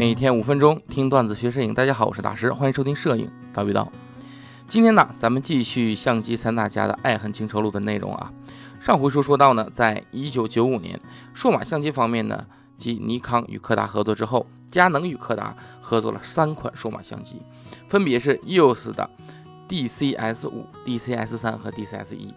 每天五分钟听段子学摄影，大家好，我是大师，欢迎收听摄影叨逼叨。今天呢，咱们继续相机三大家的爱恨情仇录的内容啊。上回书说到呢，在一九九五年，数码相机方面呢，即尼康与柯达合作之后，佳能与柯达合作了三款数码相机，分别是 EOS 的 DCS 五、DCS 三和 DCS 一。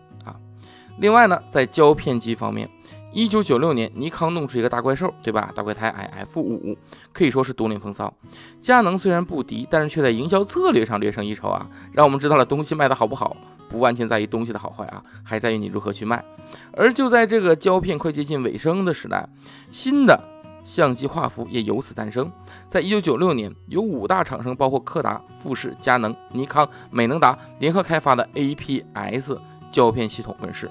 另外呢，在胶片机方面。一九九六年，尼康弄出一个大怪兽，对吧？大怪胎 IF 五可以说是独领风骚。佳能虽然不敌，但是却在营销策略上略胜一筹啊，让我们知道了东西卖的好不好，不完全在于东西的好坏啊，还在于你如何去卖。而就在这个胶片快接近尾声的时代，新的相机画幅也由此诞生。在一九九六年，由五大厂商，包括柯达、富士、佳能、尼康、美能达联合开发的 APS 胶片系统问世。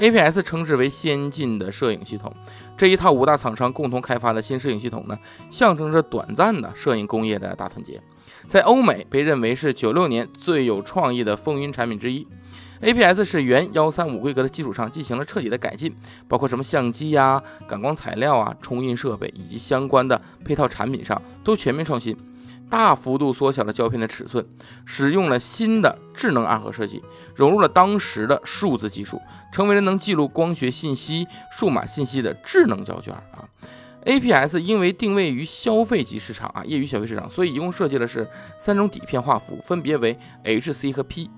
APS 称之为先进的摄影系统，这一套五大厂商共同开发的新摄影系统呢，象征着短暂的摄影工业的大团结，在欧美被认为是九六年最有创意的风云产品之一。APS 是原幺三五规格的基础上进行了彻底的改进，包括什么相机呀、感光材料啊、冲印设备以及相关的配套产品上都全面创新。大幅度缩小了胶片的尺寸，使用了新的智能暗盒设计，融入了当时的数字技术，成为了能记录光学信息、数码信息的智能胶卷啊。APS 因为定位于消费级市场啊，业余消费市场，所以一共设计的是三种底片画幅，分别为 HC 和 P。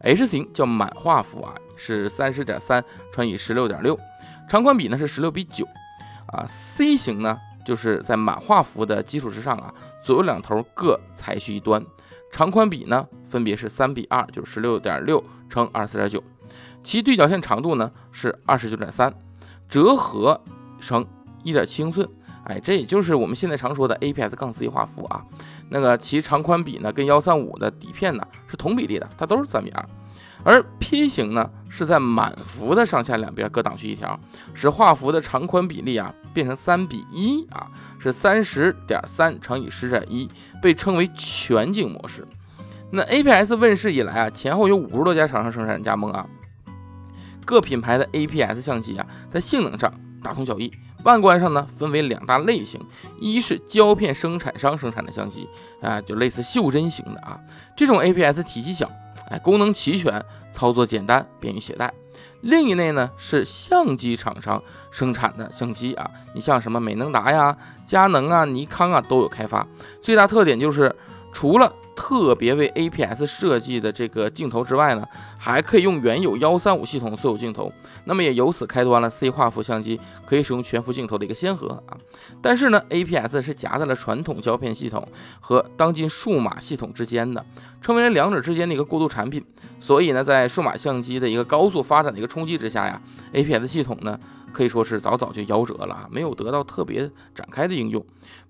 H 型叫满画幅啊，是三十点三乘以十六点六，长宽比呢是十六比九啊。C 型呢？就是在满画幅的基础之上啊，左右两头各采取一端，长宽比呢分别是三比二，就是十六点六乘二十四点九，其对角线长度呢是二十九点三，折合成一点七英寸，哎，这也就是我们现在常说的 APS 杠 C 画幅啊。那个其长宽比呢跟幺三五的底片呢是同比例的，它都是三比二。而 P 型呢，是在满幅的上下两边各挡去一条，使画幅的长宽比例啊变成三比一啊，是三十点三乘以十点一，被称为全景模式。那 APS 问世以来啊，前后有五十多家厂商生产加盟啊，各品牌的 APS 相机啊，在性能上大同小异，外观上呢分为两大类型，一是胶片生产商生产的相机啊，就类似袖珍型的啊，这种 APS 体积小。哎，功能齐全，操作简单，便于携带。另一类呢是相机厂商生产的相机啊，你像什么美能达呀、佳能啊、尼康啊都有开发。最大特点就是除了特别为 APS 设计的这个镜头之外呢，还可以用原有幺三五系统所有镜头，那么也由此开端了 C 画幅相机可以使用全幅镜头的一个先河啊。但是呢，APS 是夹在了传统胶片系统和当今数码系统之间的，成为了两者之间的一个过渡产品。所以呢，在数码相机的一个高速发展的一个冲击之下呀，APS 系统呢。可以说是早早就夭折了啊，没有得到特别展开的应用。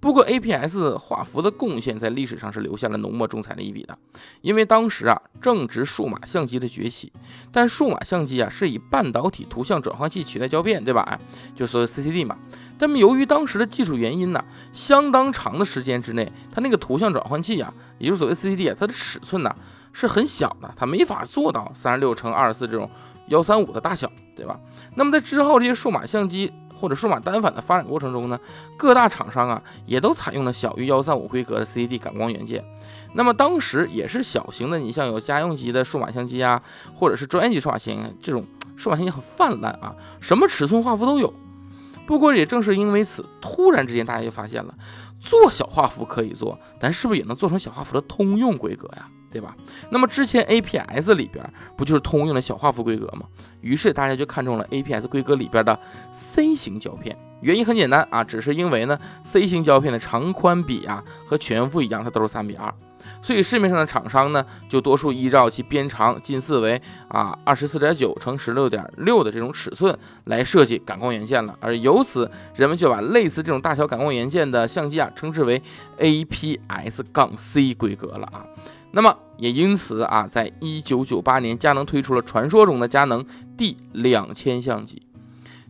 不过 APS 画幅的贡献在历史上是留下了浓墨重彩的一笔的，因为当时啊正值数码相机的崛起，但数码相机啊是以半导体图像转换器取代胶片，对吧？哎就所谓 CCD 嘛。那么由于当时的技术原因呢，相当长的时间之内，它那个图像转换器啊，也就是所谓 CCD 啊，它的尺寸呢是很小的，它没法做到三十六乘二十四这种。幺三五的大小，对吧？那么在之后这些数码相机或者数码单反的发展过程中呢，各大厂商啊也都采用了小于幺三五规格的 CCD 感光元件。那么当时也是小型的，你像有家用级的数码相机啊，或者是专业级数码相机，这种数码相机很泛滥啊，什么尺寸画幅都有。不过也正是因为此，突然之间大家就发现了，做小画幅可以做，但是不是也能做成小画幅的通用规格呀？对吧？那么之前 APS 里边不就是通用的小画幅规格吗？于是大家就看中了 APS 规格里边的 C 型胶片。原因很简单啊，只是因为呢 C 型胶片的长宽比啊和全幅一样，它都是三比二。所以市面上的厂商呢，就多数依照其边长近似为啊二十四点九乘十六点六的这种尺寸来设计感光元件了，而由此人们就把类似这种大小感光元件的相机啊称之为 APS 杠 C 规格了啊。那么也因此啊，在一九九八年，佳能推出了传说中的佳能 D 两千相机。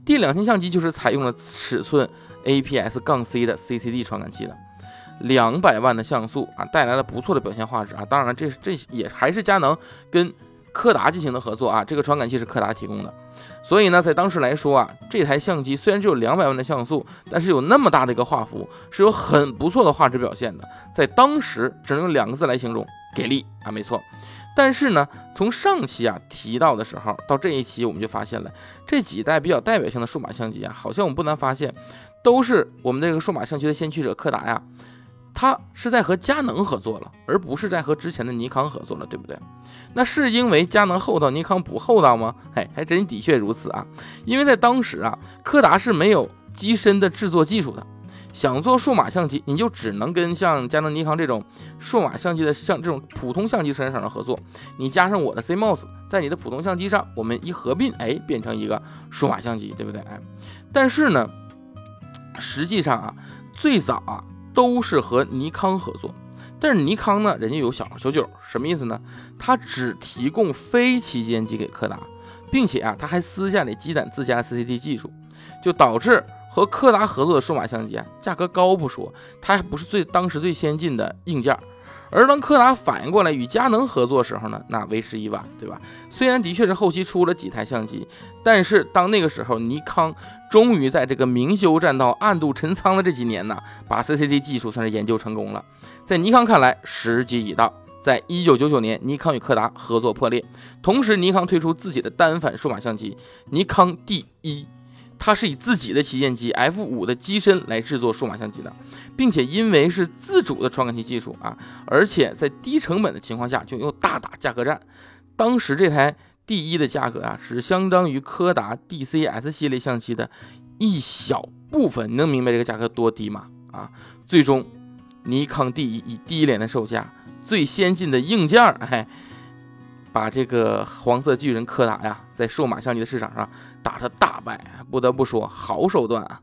D 两千相机就是采用了尺寸 APS 杠 C 的 CCD 传感器的。两百万的像素啊，带来了不错的表现画质啊。当然了，这这也还是佳能跟柯达进行的合作啊。这个传感器是柯达提供的。所以呢，在当时来说啊，这台相机虽然只有两百万的像素，但是有那么大的一个画幅，是有很不错的画质表现的。在当时，只能用两个字来形容：给力啊！没错。但是呢，从上期啊提到的时候到这一期，我们就发现了这几代比较代表性的数码相机啊，好像我们不难发现，都是我们这个数码相机的先驱者柯达呀。它是在和佳能合作了，而不是在和之前的尼康合作了，对不对？那是因为佳能厚道，尼康不厚道吗？嘿，还真的确如此啊！因为在当时啊，柯达是没有机身的制作技术的，想做数码相机，你就只能跟像佳能、尼康这种数码相机的像这种普通相机生产厂商合作。你加上我的 CMOS，在你的普通相机上，我们一合并，哎，变成一个数码相机，对不对？哎，但是呢，实际上啊，最早啊。都是和尼康合作，但是尼康呢，人家有小九九，什么意思呢？他只提供非旗舰机给柯达，并且啊，他还私下里积攒自家 CCD 技术，就导致和柯达合作的数码相机啊，价格高不说，它还不是最当时最先进的硬件。而当柯达反应过来与佳能合作时候呢，那为时已晚，对吧？虽然的确是后期出了几台相机，但是当那个时候，尼康终于在这个明修栈道、暗度陈仓的这几年呢，把 CCD 技术算是研究成功了。在尼康看来，时机已到。在一九九九年，尼康与柯达合作破裂，同时尼康推出自己的单反数码相机——尼康 D 一。它是以自己的旗舰机 F 五的机身来制作数码相机的，并且因为是自主的传感器技术啊，而且在低成本的情况下就又大打价格战。当时这台 D 一的价格啊，只相当于柯达 DCS 系列相机的一小部分。你能明白这个价格多低吗？啊，最终尼康 D 一以低廉的售价、最先进的硬件，哎。把这个黄色巨人柯达呀，在数码相机的市场上打他大败，不得不说好手段啊！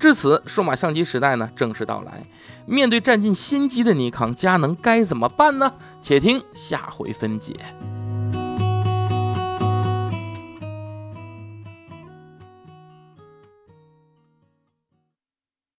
至此，数码相机时代呢正式到来。面对占尽先机的尼康，佳能该怎么办呢？且听下回分解。